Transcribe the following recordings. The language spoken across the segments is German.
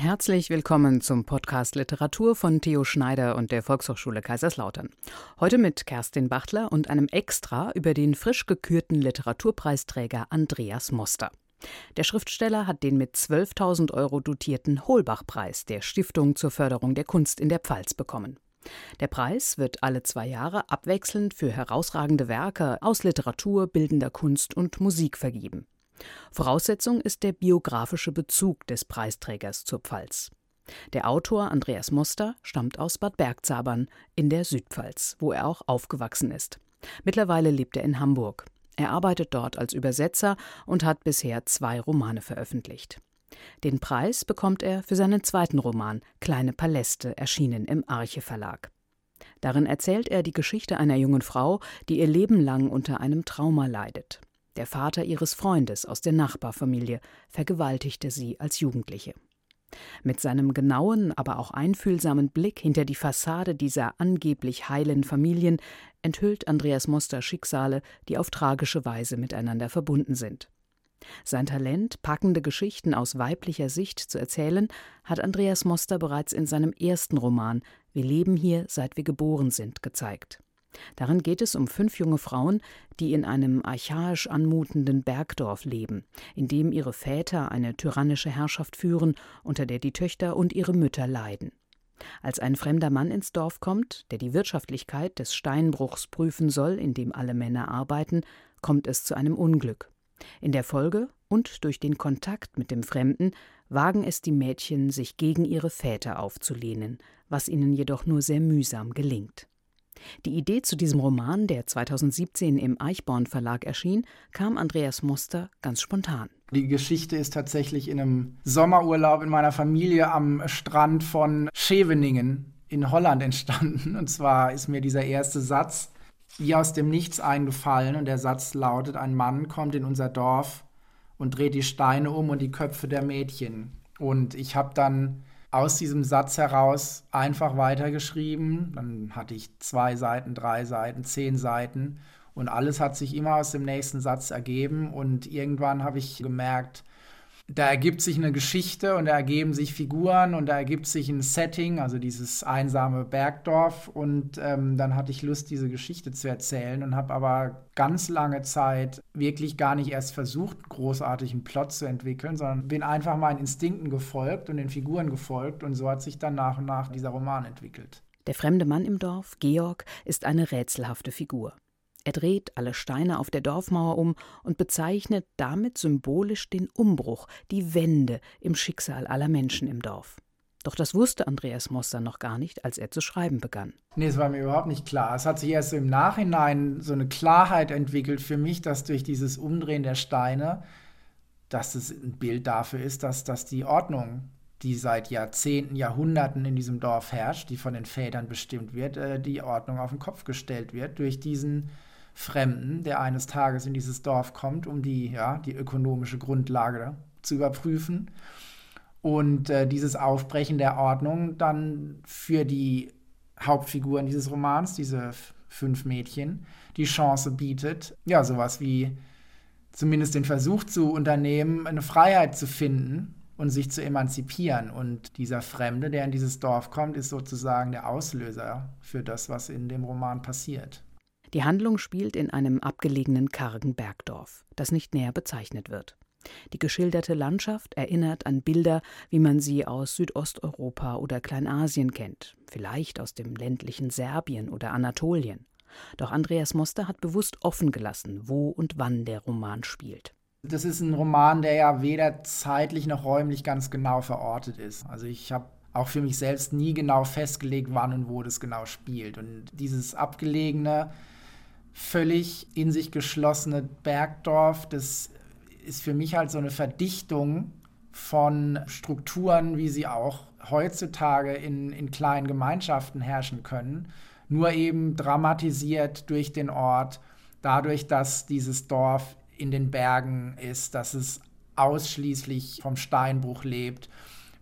Herzlich willkommen zum Podcast Literatur von Theo Schneider und der Volkshochschule Kaiserslautern. Heute mit Kerstin Bachtler und einem Extra über den frisch gekürten Literaturpreisträger Andreas Moster. Der Schriftsteller hat den mit 12.000 Euro dotierten Holbach-Preis der Stiftung zur Förderung der Kunst in der Pfalz bekommen. Der Preis wird alle zwei Jahre abwechselnd für herausragende Werke aus Literatur, bildender Kunst und Musik vergeben. Voraussetzung ist der biografische Bezug des Preisträgers zur Pfalz. Der Autor Andreas Moster stammt aus Bad Bergzabern in der Südpfalz, wo er auch aufgewachsen ist. Mittlerweile lebt er in Hamburg. Er arbeitet dort als Übersetzer und hat bisher zwei Romane veröffentlicht. Den Preis bekommt er für seinen zweiten Roman Kleine Paläste, erschienen im Arche Verlag. Darin erzählt er die Geschichte einer jungen Frau, die ihr Leben lang unter einem Trauma leidet. Der Vater ihres Freundes aus der Nachbarfamilie vergewaltigte sie als Jugendliche. Mit seinem genauen, aber auch einfühlsamen Blick hinter die Fassade dieser angeblich heilen Familien enthüllt Andreas Moster Schicksale, die auf tragische Weise miteinander verbunden sind. Sein Talent, packende Geschichten aus weiblicher Sicht zu erzählen, hat Andreas Moster bereits in seinem ersten Roman Wir leben hier, seit wir geboren sind, gezeigt. Darin geht es um fünf junge Frauen, die in einem archaisch anmutenden Bergdorf leben, in dem ihre Väter eine tyrannische Herrschaft führen, unter der die Töchter und ihre Mütter leiden. Als ein fremder Mann ins Dorf kommt, der die Wirtschaftlichkeit des Steinbruchs prüfen soll, in dem alle Männer arbeiten, kommt es zu einem Unglück. In der Folge und durch den Kontakt mit dem Fremden wagen es die Mädchen, sich gegen ihre Väter aufzulehnen, was ihnen jedoch nur sehr mühsam gelingt. Die Idee zu diesem Roman, der 2017 im Eichborn Verlag erschien, kam Andreas Moster ganz spontan. Die Geschichte ist tatsächlich in einem Sommerurlaub in meiner Familie am Strand von Scheveningen in Holland entstanden. Und zwar ist mir dieser erste Satz wie aus dem Nichts eingefallen und der Satz lautet, ein Mann kommt in unser Dorf und dreht die Steine um und die Köpfe der Mädchen. Und ich habe dann aus diesem Satz heraus einfach weitergeschrieben. Dann hatte ich zwei Seiten, drei Seiten, zehn Seiten und alles hat sich immer aus dem nächsten Satz ergeben. Und irgendwann habe ich gemerkt, da ergibt sich eine Geschichte und da ergeben sich Figuren und da ergibt sich ein Setting, also dieses einsame Bergdorf. Und ähm, dann hatte ich Lust, diese Geschichte zu erzählen und habe aber ganz lange Zeit wirklich gar nicht erst versucht, großartig einen Plot zu entwickeln, sondern bin einfach meinen Instinkten gefolgt und den Figuren gefolgt. Und so hat sich dann nach und nach dieser Roman entwickelt. Der fremde Mann im Dorf, Georg, ist eine rätselhafte Figur. Er dreht alle Steine auf der Dorfmauer um und bezeichnet damit symbolisch den Umbruch, die Wende im Schicksal aller Menschen im Dorf. Doch das wusste Andreas Moster noch gar nicht, als er zu schreiben begann. Nee, es war mir überhaupt nicht klar. Es hat sich erst im Nachhinein so eine Klarheit entwickelt für mich, dass durch dieses Umdrehen der Steine, dass es ein Bild dafür ist, dass, dass die Ordnung, die seit Jahrzehnten, Jahrhunderten in diesem Dorf herrscht, die von den Vätern bestimmt wird, äh, die Ordnung auf den Kopf gestellt wird durch diesen Fremden, der eines Tages in dieses Dorf kommt, um die, ja, die ökonomische Grundlage zu überprüfen. Und äh, dieses Aufbrechen der Ordnung dann für die Hauptfiguren dieses Romans, diese fünf Mädchen, die Chance bietet, ja, sowas wie zumindest den Versuch zu unternehmen, eine Freiheit zu finden und sich zu emanzipieren. Und dieser Fremde, der in dieses Dorf kommt, ist sozusagen der Auslöser für das, was in dem Roman passiert. Die Handlung spielt in einem abgelegenen kargen Bergdorf, das nicht näher bezeichnet wird. Die geschilderte Landschaft erinnert an Bilder, wie man sie aus Südosteuropa oder Kleinasien kennt, vielleicht aus dem ländlichen Serbien oder Anatolien. Doch Andreas Moster hat bewusst offen gelassen, wo und wann der Roman spielt. Das ist ein Roman, der ja weder zeitlich noch räumlich ganz genau verortet ist. Also ich habe auch für mich selbst nie genau festgelegt, wann und wo das genau spielt. Und dieses abgelegene, völlig in sich geschlossene Bergdorf, das ist für mich halt so eine Verdichtung von Strukturen, wie sie auch heutzutage in, in kleinen Gemeinschaften herrschen können, nur eben dramatisiert durch den Ort, dadurch, dass dieses Dorf in den Bergen ist, dass es ausschließlich vom Steinbruch lebt.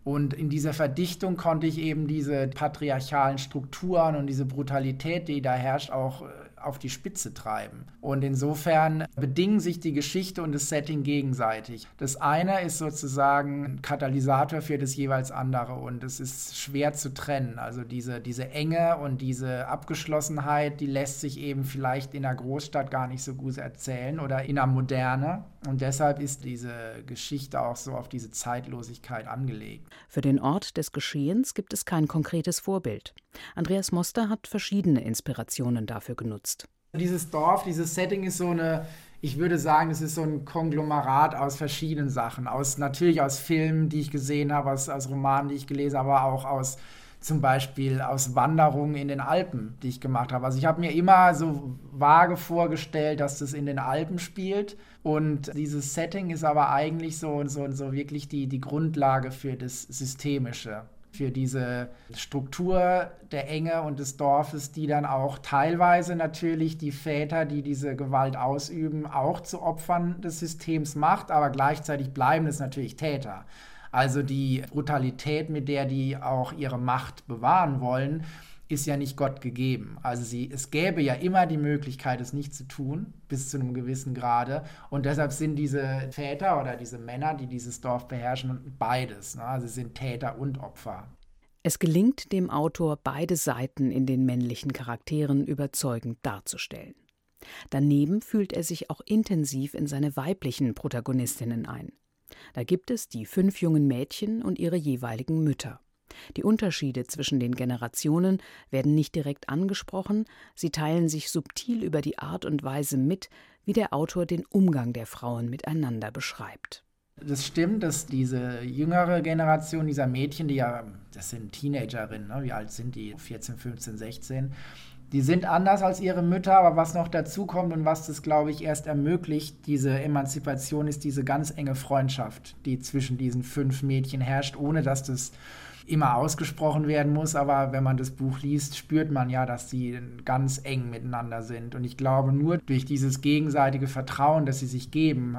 Und in dieser Verdichtung konnte ich eben diese patriarchalen Strukturen und diese Brutalität, die da herrscht, auch auf die Spitze treiben. Und insofern bedingen sich die Geschichte und das Setting gegenseitig. Das eine ist sozusagen ein Katalysator für das jeweils andere und es ist schwer zu trennen. Also diese, diese Enge und diese Abgeschlossenheit, die lässt sich eben vielleicht in einer Großstadt gar nicht so gut erzählen oder in einer Moderne. Und deshalb ist diese Geschichte auch so auf diese Zeitlosigkeit angelegt. Für den Ort des Geschehens gibt es kein konkretes Vorbild. Andreas Moster hat verschiedene Inspirationen dafür genutzt. Dieses Dorf, dieses Setting ist so eine, ich würde sagen, es ist so ein Konglomerat aus verschiedenen Sachen. Aus, natürlich aus Filmen, die ich gesehen habe, aus, aus Romanen, die ich gelesen habe, aber auch aus zum Beispiel aus Wanderungen in den Alpen, die ich gemacht habe. Also ich habe mir immer so vage vorgestellt, dass das in den Alpen spielt. Und dieses Setting ist aber eigentlich so, so, so wirklich die, die Grundlage für das Systemische für diese Struktur der Enge und des Dorfes, die dann auch teilweise natürlich die Väter, die diese Gewalt ausüben, auch zu Opfern des Systems macht, aber gleichzeitig bleiben es natürlich Täter. Also die Brutalität, mit der die auch ihre Macht bewahren wollen, ist ja nicht Gott gegeben. Also sie, es gäbe ja immer die Möglichkeit, es nicht zu tun, bis zu einem gewissen Grade. Und deshalb sind diese Väter oder diese Männer, die dieses Dorf beherrschen, beides. Ne? Also sie sind Täter und Opfer. Es gelingt dem Autor, beide Seiten in den männlichen Charakteren überzeugend darzustellen. Daneben fühlt er sich auch intensiv in seine weiblichen Protagonistinnen ein. Da gibt es die fünf jungen Mädchen und ihre jeweiligen Mütter. Die Unterschiede zwischen den Generationen werden nicht direkt angesprochen, sie teilen sich subtil über die Art und Weise mit, wie der Autor den Umgang der Frauen miteinander beschreibt. Das stimmt, dass diese jüngere Generation dieser Mädchen, die ja, das sind Teenagerinnen, ne? wie alt sind die? 14, 15, 16. Die sind anders als ihre Mütter, aber was noch dazu kommt und was das, glaube ich, erst ermöglicht, diese Emanzipation, ist diese ganz enge Freundschaft, die zwischen diesen fünf Mädchen herrscht, ohne dass das immer ausgesprochen werden muss, aber wenn man das Buch liest, spürt man ja, dass sie ganz eng miteinander sind. Und ich glaube, nur durch dieses gegenseitige Vertrauen, das sie sich geben,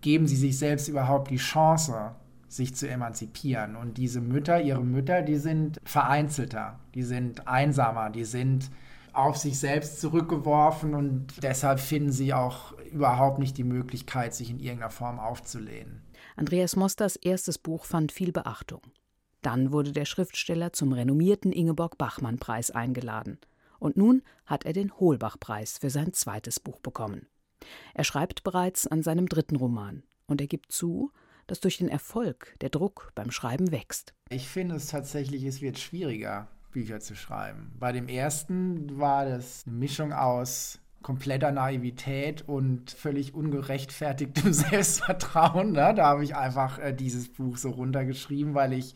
geben sie sich selbst überhaupt die Chance, sich zu emanzipieren. Und diese Mütter, ihre Mütter, die sind vereinzelter, die sind einsamer, die sind auf sich selbst zurückgeworfen und deshalb finden sie auch überhaupt nicht die Möglichkeit, sich in irgendeiner Form aufzulehnen. Andreas Mosters erstes Buch fand viel Beachtung. Dann wurde der Schriftsteller zum renommierten Ingeborg-Bachmann-Preis eingeladen. Und nun hat er den Holbach-Preis für sein zweites Buch bekommen. Er schreibt bereits an seinem dritten Roman und er gibt zu, dass durch den Erfolg der Druck beim Schreiben wächst. Ich finde es tatsächlich, es wird schwieriger, Bücher zu schreiben. Bei dem ersten war das eine Mischung aus kompletter Naivität und völlig ungerechtfertigtem Selbstvertrauen. Ne? Da habe ich einfach äh, dieses Buch so runtergeschrieben, weil ich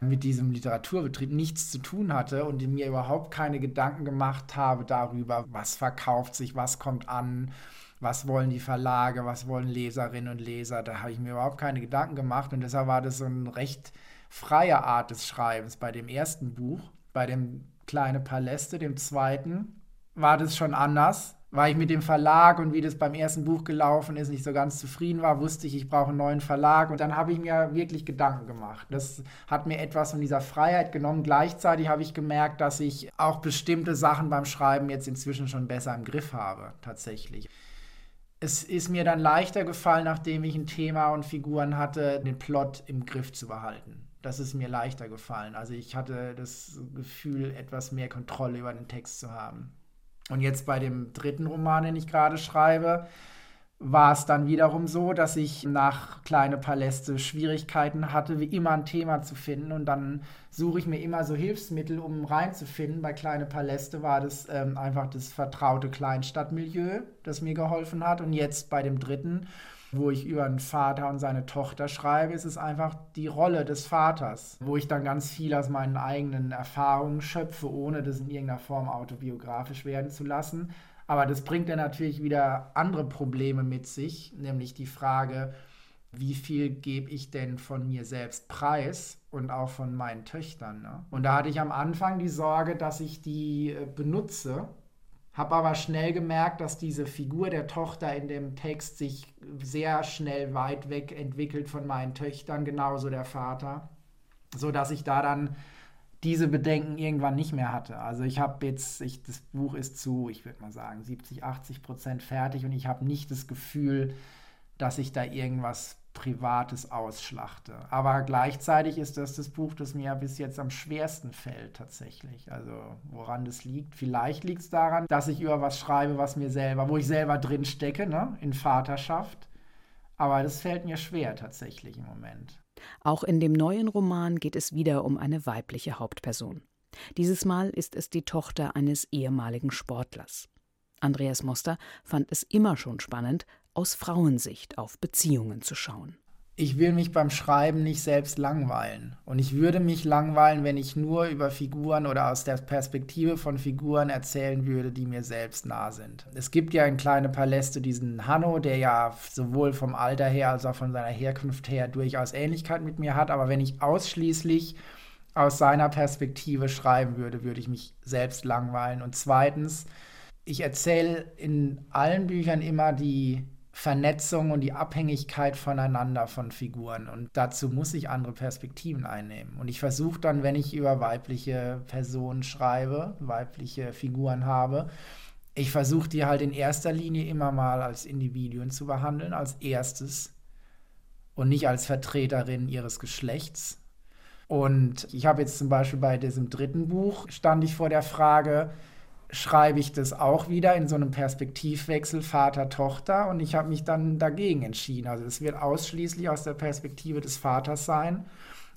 mit diesem Literaturbetrieb nichts zu tun hatte und mir überhaupt keine Gedanken gemacht habe darüber, was verkauft sich, was kommt an, was wollen die Verlage, was wollen Leserinnen und Leser. Da habe ich mir überhaupt keine Gedanken gemacht und deshalb war das so eine recht freie Art des Schreibens. Bei dem ersten Buch, bei dem Kleine Paläste, dem zweiten, war das schon anders weil ich mit dem Verlag und wie das beim ersten Buch gelaufen ist, nicht so ganz zufrieden war, wusste ich, ich brauche einen neuen Verlag. Und dann habe ich mir wirklich Gedanken gemacht. Das hat mir etwas von dieser Freiheit genommen. Gleichzeitig habe ich gemerkt, dass ich auch bestimmte Sachen beim Schreiben jetzt inzwischen schon besser im Griff habe, tatsächlich. Es ist mir dann leichter gefallen, nachdem ich ein Thema und Figuren hatte, den Plot im Griff zu behalten. Das ist mir leichter gefallen. Also ich hatte das Gefühl, etwas mehr Kontrolle über den Text zu haben. Und jetzt bei dem dritten Roman, den ich gerade schreibe, war es dann wiederum so, dass ich nach Kleine Paläste Schwierigkeiten hatte, wie immer ein Thema zu finden. Und dann suche ich mir immer so Hilfsmittel, um reinzufinden. Bei Kleine Paläste war das ähm, einfach das vertraute Kleinstadtmilieu, das mir geholfen hat. Und jetzt bei dem dritten wo ich über einen Vater und seine Tochter schreibe, ist es einfach die Rolle des Vaters, wo ich dann ganz viel aus meinen eigenen Erfahrungen schöpfe, ohne das in irgendeiner Form autobiografisch werden zu lassen. Aber das bringt dann natürlich wieder andere Probleme mit sich, nämlich die Frage, wie viel gebe ich denn von mir selbst preis und auch von meinen Töchtern. Ne? Und da hatte ich am Anfang die Sorge, dass ich die äh, benutze habe aber schnell gemerkt, dass diese Figur der Tochter in dem Text sich sehr schnell weit weg entwickelt von meinen Töchtern, genauso der Vater, so dass ich da dann diese Bedenken irgendwann nicht mehr hatte. Also ich habe jetzt, ich, das Buch ist zu, ich würde mal sagen, 70, 80 Prozent fertig und ich habe nicht das Gefühl, dass ich da irgendwas Privates ausschlachte. Aber gleichzeitig ist das das Buch, das mir bis jetzt am schwersten fällt tatsächlich. Also woran das liegt. Vielleicht liegt es daran, dass ich über was schreibe, was mir selber, wo ich selber drin stecke, ne? in Vaterschaft. Aber das fällt mir schwer tatsächlich im Moment. Auch in dem neuen Roman geht es wieder um eine weibliche Hauptperson. Dieses Mal ist es die Tochter eines ehemaligen Sportlers. Andreas Moster fand es immer schon spannend, aus Frauensicht auf Beziehungen zu schauen. Ich will mich beim Schreiben nicht selbst langweilen. Und ich würde mich langweilen, wenn ich nur über Figuren oder aus der Perspektive von Figuren erzählen würde, die mir selbst nah sind. Es gibt ja in Kleine Paläste diesen Hanno, der ja sowohl vom Alter her als auch von seiner Herkunft her durchaus Ähnlichkeit mit mir hat. Aber wenn ich ausschließlich aus seiner Perspektive schreiben würde, würde ich mich selbst langweilen. Und zweitens, ich erzähle in allen Büchern immer die Vernetzung und die Abhängigkeit voneinander von Figuren. Und dazu muss ich andere Perspektiven einnehmen. Und ich versuche dann, wenn ich über weibliche Personen schreibe, weibliche Figuren habe, ich versuche die halt in erster Linie immer mal als Individuen zu behandeln, als erstes und nicht als Vertreterin ihres Geschlechts. Und ich habe jetzt zum Beispiel bei diesem dritten Buch, stand ich vor der Frage, schreibe ich das auch wieder in so einem Perspektivwechsel Vater-Tochter und ich habe mich dann dagegen entschieden. Also es wird ausschließlich aus der Perspektive des Vaters sein.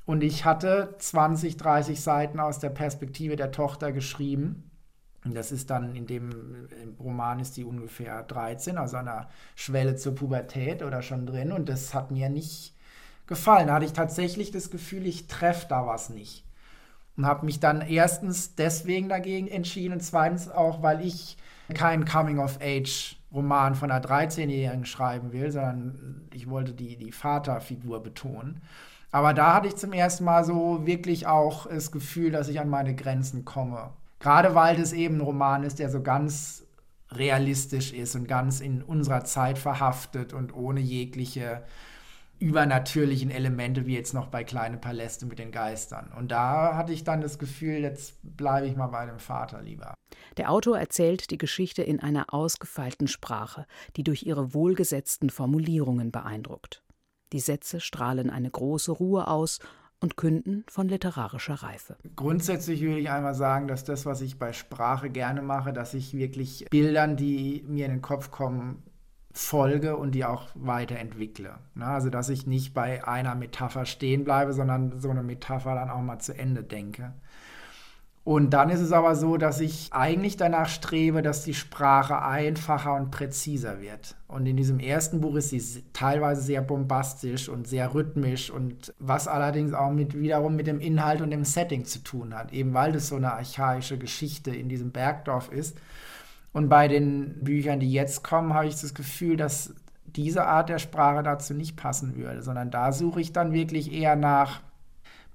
Und ich hatte 20, 30 Seiten aus der Perspektive der Tochter geschrieben. Und das ist dann in dem Roman ist die ungefähr 13, also an der Schwelle zur Pubertät oder schon drin. Und das hat mir nicht gefallen. Da hatte ich tatsächlich das Gefühl, ich treffe da was nicht und habe mich dann erstens deswegen dagegen entschieden und zweitens auch, weil ich keinen Coming-of-Age-Roman von einer 13-Jährigen schreiben will, sondern ich wollte die, die Vaterfigur betonen. Aber da hatte ich zum ersten Mal so wirklich auch das Gefühl, dass ich an meine Grenzen komme. Gerade weil das eben ein Roman ist, der so ganz realistisch ist und ganz in unserer Zeit verhaftet und ohne jegliche übernatürlichen Elemente, wie jetzt noch bei Kleine Paläste mit den Geistern. Und da hatte ich dann das Gefühl, jetzt bleibe ich mal bei dem Vater lieber. Der Autor erzählt die Geschichte in einer ausgefeilten Sprache, die durch ihre wohlgesetzten Formulierungen beeindruckt. Die Sätze strahlen eine große Ruhe aus und künden von literarischer Reife. Grundsätzlich würde ich einmal sagen, dass das, was ich bei Sprache gerne mache, dass ich wirklich Bildern, die mir in den Kopf kommen, folge und die auch weiterentwickle. Ne? Also dass ich nicht bei einer Metapher stehen bleibe, sondern so eine Metapher dann auch mal zu Ende denke. Und dann ist es aber so, dass ich eigentlich danach strebe, dass die Sprache einfacher und präziser wird. Und in diesem ersten Buch ist sie teilweise sehr bombastisch und sehr rhythmisch und was allerdings auch mit, wiederum mit dem Inhalt und dem Setting zu tun hat, eben weil das so eine archaische Geschichte in diesem Bergdorf ist und bei den Büchern, die jetzt kommen, habe ich das Gefühl, dass diese Art der Sprache dazu nicht passen würde, sondern da suche ich dann wirklich eher nach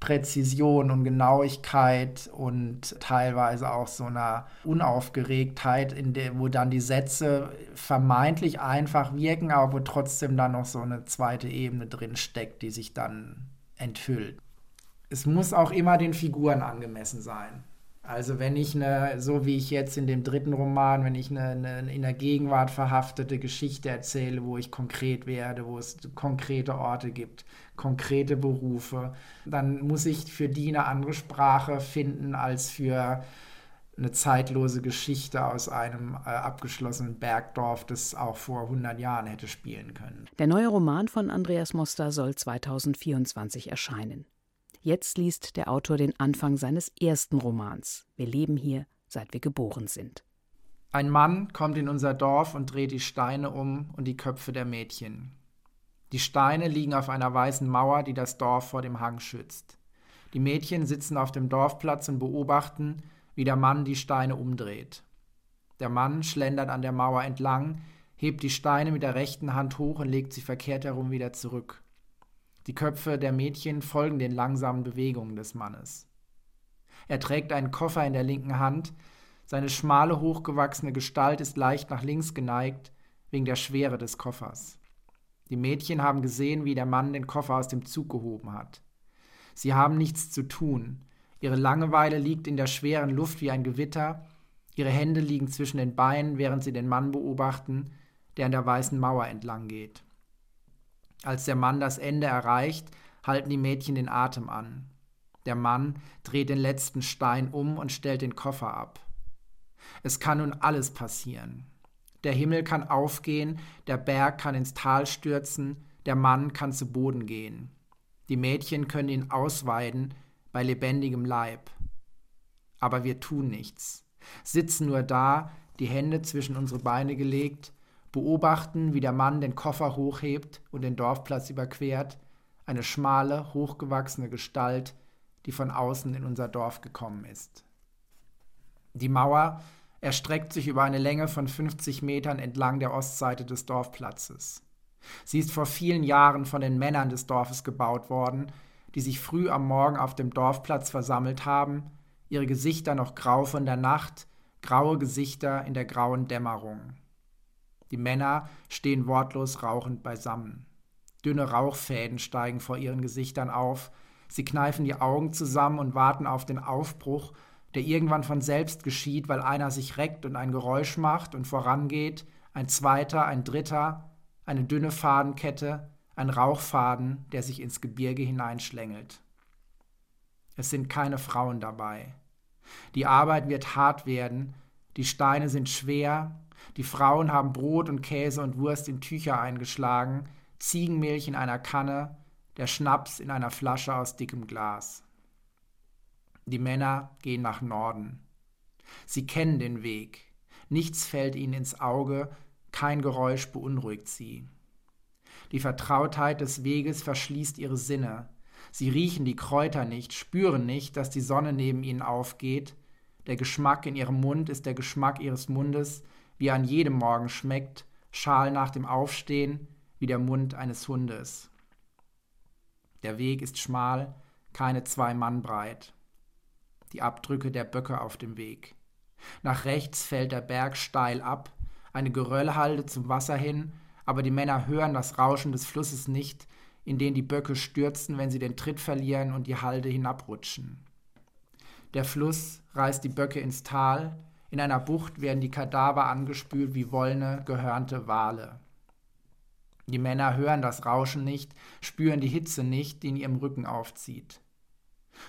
Präzision und Genauigkeit und teilweise auch so einer Unaufgeregtheit, in der, wo dann die Sätze vermeintlich einfach wirken, aber wo trotzdem dann noch so eine zweite Ebene drin steckt, die sich dann enthüllt. Es muss auch immer den Figuren angemessen sein. Also wenn ich eine, so wie ich jetzt in dem dritten Roman, wenn ich eine, eine, in der Gegenwart verhaftete Geschichte erzähle, wo ich konkret werde, wo es konkrete Orte gibt, konkrete Berufe, dann muss ich für die eine andere Sprache finden als für eine zeitlose Geschichte aus einem äh, abgeschlossenen Bergdorf, das auch vor 100 Jahren hätte spielen können. Der neue Roman von Andreas Moster soll 2024 erscheinen. Jetzt liest der Autor den Anfang seines ersten Romans. Wir leben hier, seit wir geboren sind. Ein Mann kommt in unser Dorf und dreht die Steine um und die Köpfe der Mädchen. Die Steine liegen auf einer weißen Mauer, die das Dorf vor dem Hang schützt. Die Mädchen sitzen auf dem Dorfplatz und beobachten, wie der Mann die Steine umdreht. Der Mann schlendert an der Mauer entlang, hebt die Steine mit der rechten Hand hoch und legt sie verkehrt herum wieder zurück. Die Köpfe der Mädchen folgen den langsamen Bewegungen des Mannes. Er trägt einen Koffer in der linken Hand, seine schmale, hochgewachsene Gestalt ist leicht nach links geneigt, wegen der Schwere des Koffers. Die Mädchen haben gesehen, wie der Mann den Koffer aus dem Zug gehoben hat. Sie haben nichts zu tun. Ihre Langeweile liegt in der schweren Luft wie ein Gewitter. Ihre Hände liegen zwischen den Beinen, während sie den Mann beobachten, der an der weißen Mauer entlang geht. Als der Mann das Ende erreicht, halten die Mädchen den Atem an. Der Mann dreht den letzten Stein um und stellt den Koffer ab. Es kann nun alles passieren. Der Himmel kann aufgehen, der Berg kann ins Tal stürzen, der Mann kann zu Boden gehen. Die Mädchen können ihn ausweiden bei lebendigem Leib. Aber wir tun nichts, sitzen nur da, die Hände zwischen unsere Beine gelegt, beobachten, wie der Mann den Koffer hochhebt und den Dorfplatz überquert, eine schmale, hochgewachsene Gestalt, die von außen in unser Dorf gekommen ist. Die Mauer erstreckt sich über eine Länge von 50 Metern entlang der Ostseite des Dorfplatzes. Sie ist vor vielen Jahren von den Männern des Dorfes gebaut worden, die sich früh am Morgen auf dem Dorfplatz versammelt haben, ihre Gesichter noch grau von der Nacht, graue Gesichter in der grauen Dämmerung. Die Männer stehen wortlos rauchend beisammen. Dünne Rauchfäden steigen vor ihren Gesichtern auf, sie kneifen die Augen zusammen und warten auf den Aufbruch, der irgendwann von selbst geschieht, weil einer sich reckt und ein Geräusch macht und vorangeht, ein zweiter, ein dritter, eine dünne Fadenkette, ein Rauchfaden, der sich ins Gebirge hineinschlängelt. Es sind keine Frauen dabei. Die Arbeit wird hart werden, die Steine sind schwer, die Frauen haben Brot und Käse und Wurst in Tücher eingeschlagen, Ziegenmilch in einer Kanne, der Schnaps in einer Flasche aus dickem Glas. Die Männer gehen nach Norden. Sie kennen den Weg. Nichts fällt ihnen ins Auge, kein Geräusch beunruhigt sie. Die Vertrautheit des Weges verschließt ihre Sinne. Sie riechen die Kräuter nicht, spüren nicht, dass die Sonne neben ihnen aufgeht. Der Geschmack in ihrem Mund ist der Geschmack ihres Mundes, wie er an jedem Morgen schmeckt, schal nach dem Aufstehen, wie der Mund eines Hundes. Der Weg ist schmal, keine zwei Mann breit. Die Abdrücke der Böcke auf dem Weg. Nach rechts fällt der Berg steil ab, eine Geröllhalde zum Wasser hin, aber die Männer hören das Rauschen des Flusses nicht, in den die Böcke stürzen, wenn sie den Tritt verlieren und die Halde hinabrutschen. Der Fluss reißt die Böcke ins Tal, in einer Bucht werden die Kadaver angespült wie wollene, gehörnte Wale. Die Männer hören das Rauschen nicht, spüren die Hitze nicht, die in ihrem Rücken aufzieht.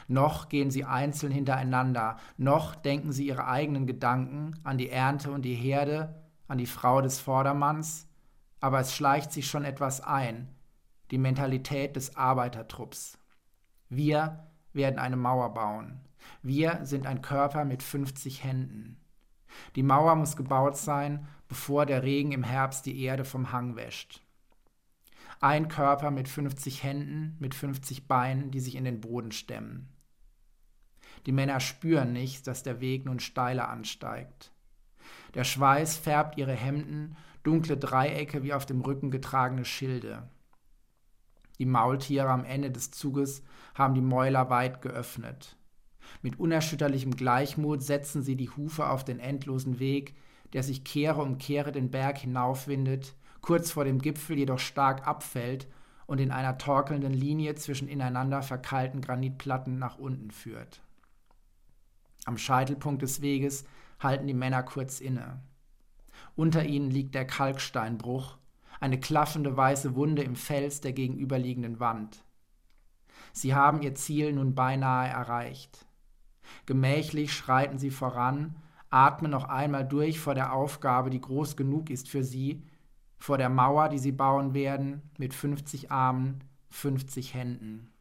Noch gehen sie einzeln hintereinander, noch denken sie ihre eigenen Gedanken an die Ernte und die Herde, an die Frau des Vordermanns, aber es schleicht sich schon etwas ein, die Mentalität des Arbeitertrupps. Wir werden eine Mauer bauen. Wir sind ein Körper mit 50 Händen. Die Mauer muss gebaut sein, bevor der Regen im Herbst die Erde vom Hang wäscht. Ein Körper mit 50 Händen, mit 50 Beinen, die sich in den Boden stemmen. Die Männer spüren nicht, dass der Weg nun steiler ansteigt. Der Schweiß färbt ihre Hemden, dunkle Dreiecke wie auf dem Rücken getragene Schilde. Die Maultiere am Ende des Zuges haben die Mäuler weit geöffnet. Mit unerschütterlichem Gleichmut setzen sie die Hufe auf den endlosen Weg, der sich Kehre um Kehre den Berg hinaufwindet, kurz vor dem Gipfel jedoch stark abfällt und in einer torkelnden Linie zwischen ineinander verkeilten Granitplatten nach unten führt. Am Scheitelpunkt des Weges halten die Männer kurz inne. Unter ihnen liegt der Kalksteinbruch, eine klaffende weiße Wunde im Fels der gegenüberliegenden Wand. Sie haben ihr Ziel nun beinahe erreicht. Gemächlich schreiten sie voran, atmen noch einmal durch vor der Aufgabe, die groß genug ist für sie, vor der Mauer, die sie bauen werden, mit 50 Armen, 50 Händen.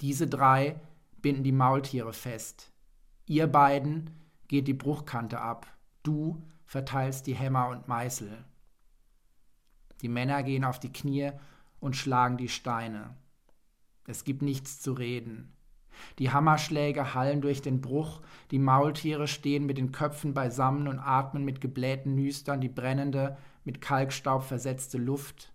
Diese drei binden die Maultiere fest. Ihr beiden geht die Bruchkante ab. Du verteilst die Hämmer und Meißel. Die Männer gehen auf die Knie und schlagen die Steine. Es gibt nichts zu reden. Die Hammerschläge hallen durch den Bruch, die Maultiere stehen mit den Köpfen beisammen und atmen mit geblähten Nüstern die brennende, mit Kalkstaub versetzte Luft.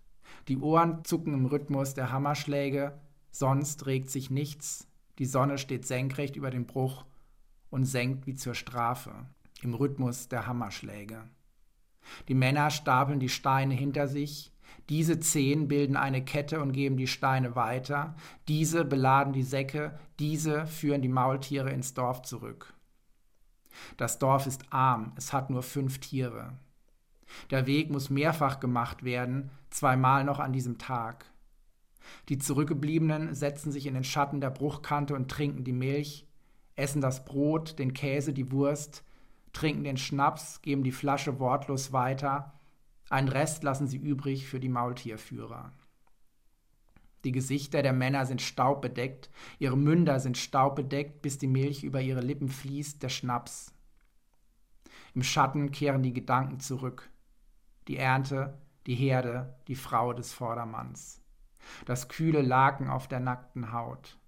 Die Ohren zucken im Rhythmus der Hammerschläge, sonst regt sich nichts, die Sonne steht senkrecht über den Bruch und senkt wie zur Strafe, im Rhythmus der Hammerschläge. Die Männer stapeln die Steine hinter sich, Diese zehn bilden eine Kette und geben die Steine weiter, diese beladen die Säcke, diese führen die Maultiere ins Dorf zurück. Das Dorf ist arm, es hat nur fünf Tiere. Der Weg muss mehrfach gemacht werden, zweimal noch an diesem Tag. Die Zurückgebliebenen setzen sich in den Schatten der Bruchkante und trinken die Milch, essen das Brot, den Käse, die Wurst, trinken den Schnaps, geben die Flasche wortlos weiter, einen Rest lassen sie übrig für die Maultierführer. Die Gesichter der Männer sind staubbedeckt, ihre Münder sind staubbedeckt, bis die Milch über ihre Lippen fließt, der Schnaps. Im Schatten kehren die Gedanken zurück. Die Ernte, die Herde, die Frau des Vordermanns. Das kühle Laken auf der nackten Haut.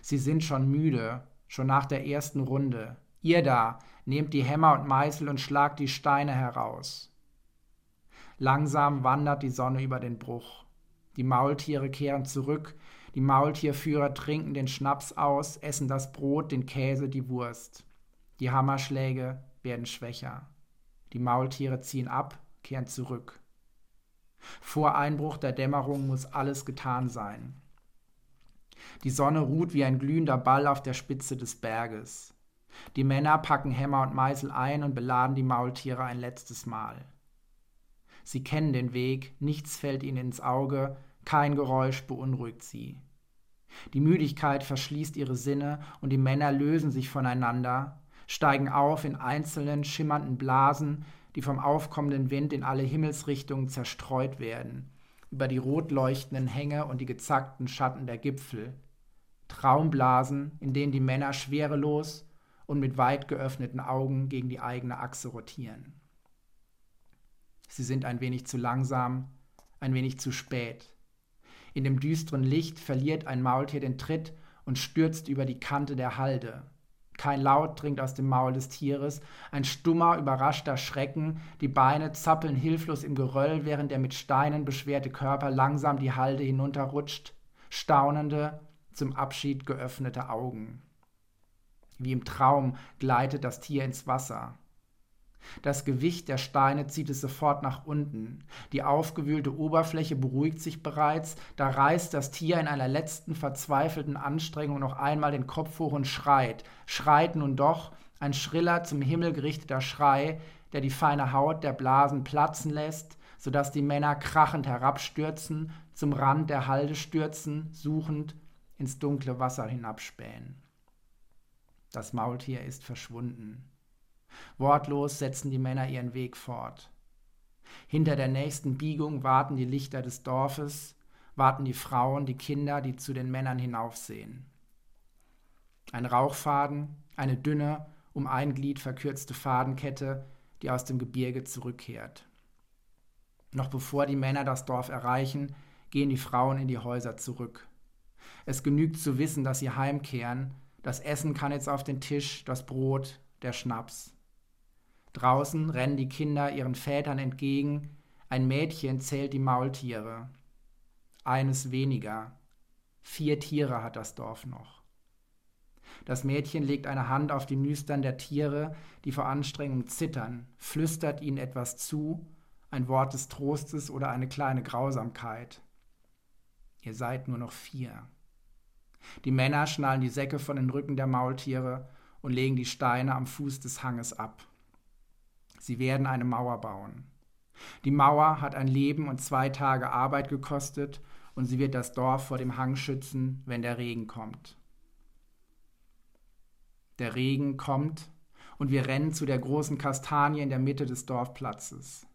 Sie sind schon müde, schon nach der ersten Runde. Ihr da, nehmt die Hämmer und Meißel und schlagt die Steine heraus. Langsam wandert die Sonne über den Bruch. Die Maultiere kehren zurück, die Maultierführer trinken den Schnaps aus, essen das Brot, den Käse, die Wurst. Die Hammerschläge werden schwächer. Die Maultiere ziehen ab, kehren zurück. Vor Einbruch der Dämmerung muss alles getan sein. Die Sonne ruht wie ein glühender Ball auf der Spitze des Berges. Die Männer packen Hämmer und Meißel ein und beladen die Maultiere ein letztes Mal. Sie kennen den Weg, nichts fällt ihnen ins Auge, kein Geräusch beunruhigt sie. Die Müdigkeit verschließt ihre Sinne und die Männer lösen sich voneinander, steigen auf in einzelnen schimmernden Blasen, die vom aufkommenden Wind in alle Himmelsrichtungen zerstreut werden, über die rot leuchtenden Hänge und die gezackten Schatten der Gipfel. Traumblasen, in denen die Männer schwerelos und mit weit geöffneten Augen gegen die eigene Achse rotieren. Sie sind ein wenig zu langsam, ein wenig zu spät. In dem düsteren Licht verliert ein Maultier den Tritt und stürzt über die Kante der Halde. Kein Laut dringt aus dem Maul des Tieres, ein stummer, überraschter Schrecken, die Beine zappeln hilflos im Geröll, während der mit Steinen beschwerte Körper langsam die Halde hinunterrutscht, staunende, zum Abschied geöffnete Augen. Wie im Traum gleitet das Tier ins Wasser. Das Gewicht der Steine zieht es sofort nach unten. Die aufgewühlte Oberfläche beruhigt sich bereits, da reißt das Tier in einer letzten verzweifelten Anstrengung noch einmal den Kopf hoch und schreit. Schreit nun doch, ein schriller, zum Himmel gerichteter Schrei, der die feine Haut der Blasen platzen lässt, so dass die Männer krachend herabstürzen, zum Rand der Halde stürzen, suchend ins dunkle Wasser hinabspähen. Das Maultier ist verschwunden. Wortlos setzen die Männer ihren Weg fort. Hinter der nächsten Biegung warten die Lichter des Dorfes, warten die Frauen, die Kinder, die zu den Männern hinaufsehen. Ein Rauchfaden, eine dünne, um ein Glied verkürzte Fadenkette, die aus dem Gebirge zurückkehrt. Noch bevor die Männer das Dorf erreichen, gehen die Frauen in die Häuser zurück. Es genügt zu wissen, dass sie heimkehren, das Essen kann jetzt auf den Tisch, das Brot, der Schnaps. Draußen rennen die Kinder ihren Vätern entgegen, ein Mädchen zählt die Maultiere. Eines weniger. Vier Tiere hat das Dorf noch. Das Mädchen legt eine Hand auf die Nüstern der Tiere, die vor Anstrengung zittern, flüstert ihnen etwas zu, ein Wort des Trostes oder eine kleine Grausamkeit. Ihr seid nur noch vier. Die Männer schnallen die Säcke von den Rücken der Maultiere und legen die Steine am Fuß des Hanges ab. Sie werden eine Mauer bauen. Die Mauer hat ein Leben und zwei Tage Arbeit gekostet und sie wird das Dorf vor dem Hang schützen, wenn der Regen kommt. Der Regen kommt und wir rennen zu der großen Kastanie in der Mitte des Dorfplatzes.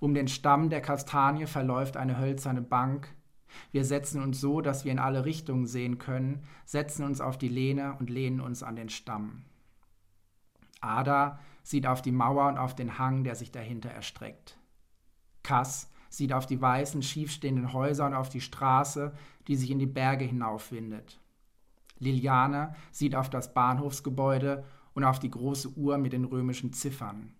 Um den Stamm der Kastanie verläuft eine hölzerne Bank. Wir setzen uns so, dass wir in alle Richtungen sehen können, setzen uns auf die Lehne und lehnen uns an den Stamm. Ada sieht auf die Mauer und auf den Hang, der sich dahinter erstreckt. Kass sieht auf die weißen, schiefstehenden Häuser und auf die Straße, die sich in die Berge hinaufwindet. Liliane sieht auf das Bahnhofsgebäude und auf die große Uhr mit den römischen Ziffern.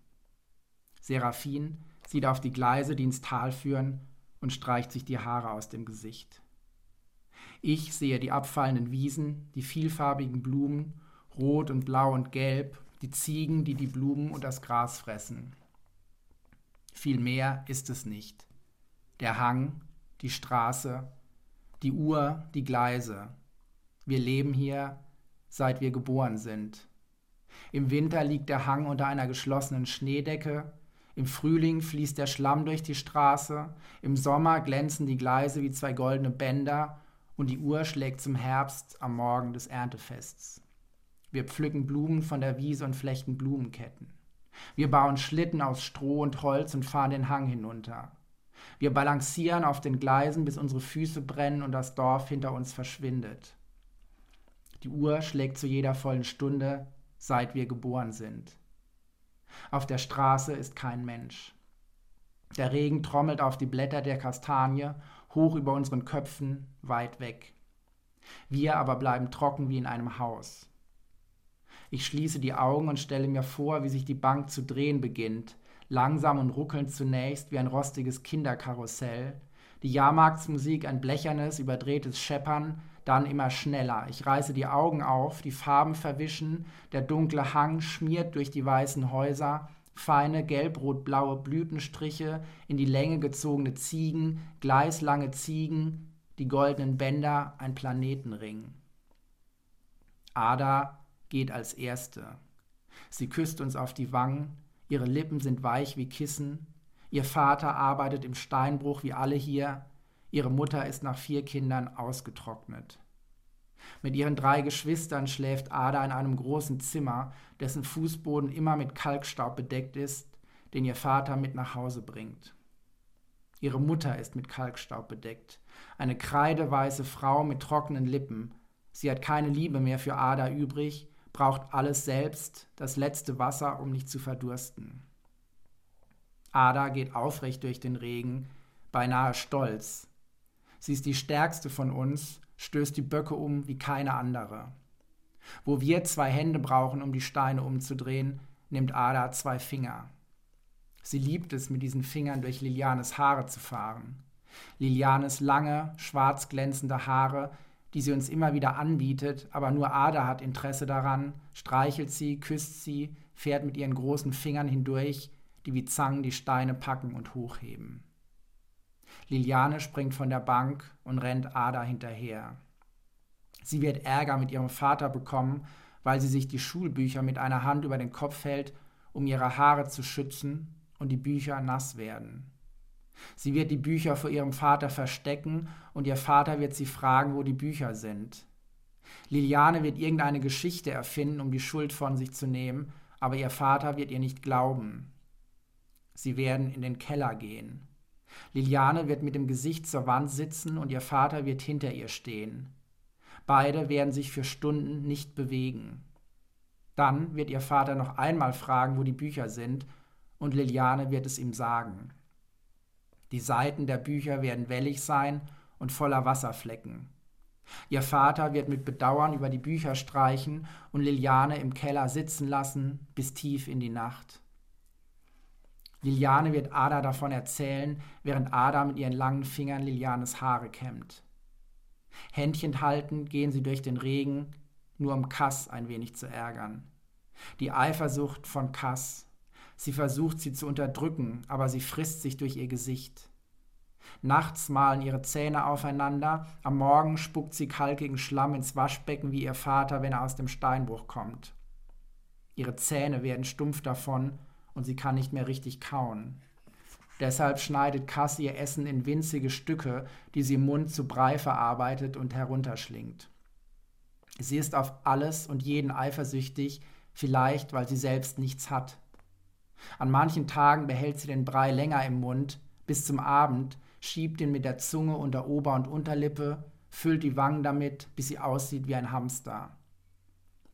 Seraphin sieht auf die Gleise, die ins Tal führen, und streicht sich die Haare aus dem Gesicht. Ich sehe die abfallenden Wiesen, die vielfarbigen Blumen, rot und blau und gelb, die Ziegen, die die Blumen und das Gras fressen. Viel mehr ist es nicht. Der Hang, die Straße, die Uhr, die Gleise. Wir leben hier, seit wir geboren sind. Im Winter liegt der Hang unter einer geschlossenen Schneedecke, im Frühling fließt der Schlamm durch die Straße, im Sommer glänzen die Gleise wie zwei goldene Bänder und die Uhr schlägt zum Herbst am Morgen des Erntefests. Wir pflücken Blumen von der Wiese und flechten Blumenketten. Wir bauen Schlitten aus Stroh und Holz und fahren den Hang hinunter. Wir balancieren auf den Gleisen, bis unsere Füße brennen und das Dorf hinter uns verschwindet. Die Uhr schlägt zu jeder vollen Stunde, seit wir geboren sind. Auf der Straße ist kein Mensch. Der Regen trommelt auf die Blätter der Kastanie, hoch über unseren Köpfen, weit weg. Wir aber bleiben trocken wie in einem Haus. Ich schließe die Augen und stelle mir vor, wie sich die Bank zu drehen beginnt, langsam und ruckelnd zunächst wie ein rostiges Kinderkarussell, die Jahrmarktsmusik ein blechernes, überdrehtes Scheppern, dann immer schneller. Ich reiße die Augen auf, die Farben verwischen, der dunkle Hang schmiert durch die weißen Häuser, feine gelb-rot-blaue Blütenstriche, in die Länge gezogene Ziegen, gleislange Ziegen, die goldenen Bänder, ein Planetenring. Ada geht als Erste. Sie küsst uns auf die Wangen, ihre Lippen sind weich wie Kissen, ihr Vater arbeitet im Steinbruch wie alle hier, ihre Mutter ist nach vier Kindern ausgetrocknet. Mit ihren drei Geschwistern schläft Ada in einem großen Zimmer, dessen Fußboden immer mit Kalkstaub bedeckt ist, den ihr Vater mit nach Hause bringt. Ihre Mutter ist mit Kalkstaub bedeckt, eine kreideweiße Frau mit trockenen Lippen. Sie hat keine Liebe mehr für Ada übrig, braucht alles selbst, das letzte Wasser, um nicht zu verdursten. Ada geht aufrecht durch den Regen, beinahe stolz. Sie ist die stärkste von uns, stößt die Böcke um wie keine andere. Wo wir zwei Hände brauchen, um die Steine umzudrehen, nimmt Ada zwei Finger. Sie liebt es, mit diesen Fingern durch Lilianes Haare zu fahren. Lilianes lange, schwarz glänzende Haare die sie uns immer wieder anbietet, aber nur Ada hat Interesse daran, streichelt sie, küsst sie, fährt mit ihren großen Fingern hindurch, die wie Zangen die Steine packen und hochheben. Liliane springt von der Bank und rennt Ada hinterher. Sie wird Ärger mit ihrem Vater bekommen, weil sie sich die Schulbücher mit einer Hand über den Kopf hält, um ihre Haare zu schützen und die Bücher nass werden. Sie wird die Bücher vor ihrem Vater verstecken und ihr Vater wird sie fragen, wo die Bücher sind. Liliane wird irgendeine Geschichte erfinden, um die Schuld von sich zu nehmen, aber ihr Vater wird ihr nicht glauben. Sie werden in den Keller gehen. Liliane wird mit dem Gesicht zur Wand sitzen und ihr Vater wird hinter ihr stehen. Beide werden sich für Stunden nicht bewegen. Dann wird ihr Vater noch einmal fragen, wo die Bücher sind, und Liliane wird es ihm sagen. Die Seiten der Bücher werden wellig sein und voller Wasserflecken. Ihr Vater wird mit Bedauern über die Bücher streichen und Liliane im Keller sitzen lassen bis tief in die Nacht. Liliane wird Ada davon erzählen, während Ada mit ihren langen Fingern Lilianes Haare kämmt. Händchen haltend gehen sie durch den Regen, nur um Kass ein wenig zu ärgern. Die Eifersucht von Kass Sie versucht sie zu unterdrücken, aber sie frisst sich durch ihr Gesicht. Nachts malen ihre Zähne aufeinander, am Morgen spuckt sie kalkigen Schlamm ins Waschbecken wie ihr Vater, wenn er aus dem Steinbruch kommt. Ihre Zähne werden stumpf davon und sie kann nicht mehr richtig kauen. Deshalb schneidet Cass ihr Essen in winzige Stücke, die sie im Mund zu Brei verarbeitet und herunterschlingt. Sie ist auf alles und jeden eifersüchtig, vielleicht weil sie selbst nichts hat. An manchen Tagen behält sie den Brei länger im Mund, bis zum Abend, schiebt ihn mit der Zunge unter Ober- und Unterlippe, füllt die Wangen damit, bis sie aussieht wie ein Hamster.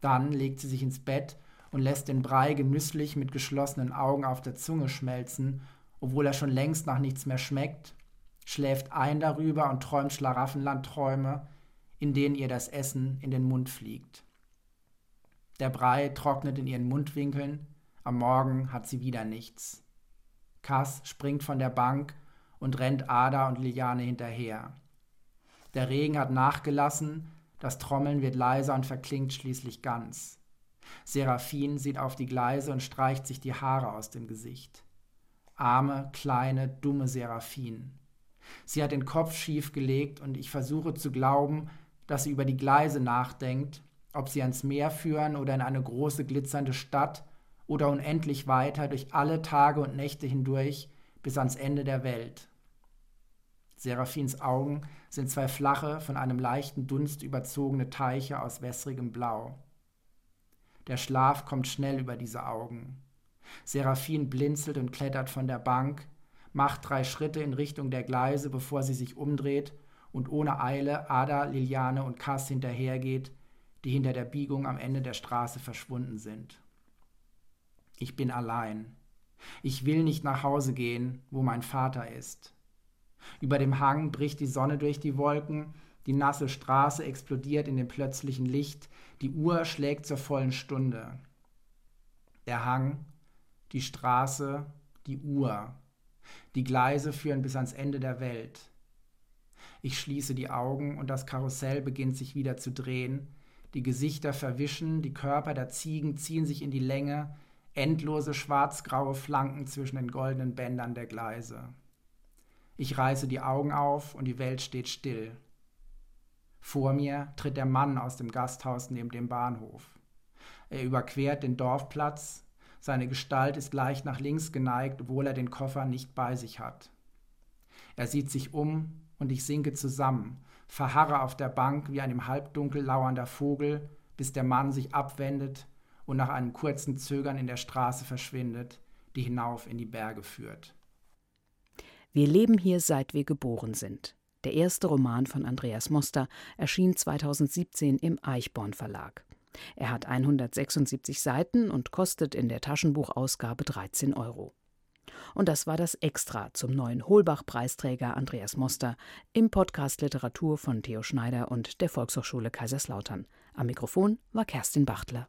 Dann legt sie sich ins Bett und lässt den Brei genüsslich mit geschlossenen Augen auf der Zunge schmelzen, obwohl er schon längst nach nichts mehr schmeckt, schläft ein darüber und träumt Schlaraffenlandträume, in denen ihr das Essen in den Mund fliegt. Der Brei trocknet in ihren Mundwinkeln, am Morgen hat sie wieder nichts. Cass springt von der Bank und rennt Ada und Liliane hinterher. Der Regen hat nachgelassen, das Trommeln wird leiser und verklingt schließlich ganz. Seraphin sieht auf die Gleise und streicht sich die Haare aus dem Gesicht. Arme, kleine, dumme Seraphin. Sie hat den Kopf schief gelegt und ich versuche zu glauben, dass sie über die Gleise nachdenkt, ob sie ans Meer führen oder in eine große glitzernde Stadt oder unendlich weiter durch alle Tage und Nächte hindurch bis ans Ende der Welt. Seraphins Augen sind zwei flache, von einem leichten Dunst überzogene Teiche aus wässrigem Blau. Der Schlaf kommt schnell über diese Augen. Seraphin blinzelt und klettert von der Bank, macht drei Schritte in Richtung der Gleise, bevor sie sich umdreht und ohne Eile Ada, Liliane und Cass hinterhergeht, die hinter der Biegung am Ende der Straße verschwunden sind. Ich bin allein. Ich will nicht nach Hause gehen, wo mein Vater ist. Über dem Hang bricht die Sonne durch die Wolken, die nasse Straße explodiert in dem plötzlichen Licht, die Uhr schlägt zur vollen Stunde. Der Hang, die Straße, die Uhr. Die Gleise führen bis ans Ende der Welt. Ich schließe die Augen und das Karussell beginnt sich wieder zu drehen. Die Gesichter verwischen, die Körper der Ziegen ziehen sich in die Länge, endlose schwarzgraue Flanken zwischen den goldenen Bändern der Gleise. Ich reiße die Augen auf und die Welt steht still. Vor mir tritt der Mann aus dem Gasthaus neben dem Bahnhof. Er überquert den Dorfplatz, seine Gestalt ist leicht nach links geneigt, obwohl er den Koffer nicht bei sich hat. Er sieht sich um und ich sinke zusammen, verharre auf der Bank wie ein im Halbdunkel lauernder Vogel, bis der Mann sich abwendet und nach einem kurzen Zögern in der Straße verschwindet, die hinauf in die Berge führt. Wir leben hier, seit wir geboren sind. Der erste Roman von Andreas Moster erschien 2017 im Eichborn Verlag. Er hat 176 Seiten und kostet in der Taschenbuchausgabe 13 Euro. Und das war das Extra zum neuen Holbach-Preisträger Andreas Moster im Podcast Literatur von Theo Schneider und der Volkshochschule Kaiserslautern. Am Mikrofon war Kerstin Bachtler.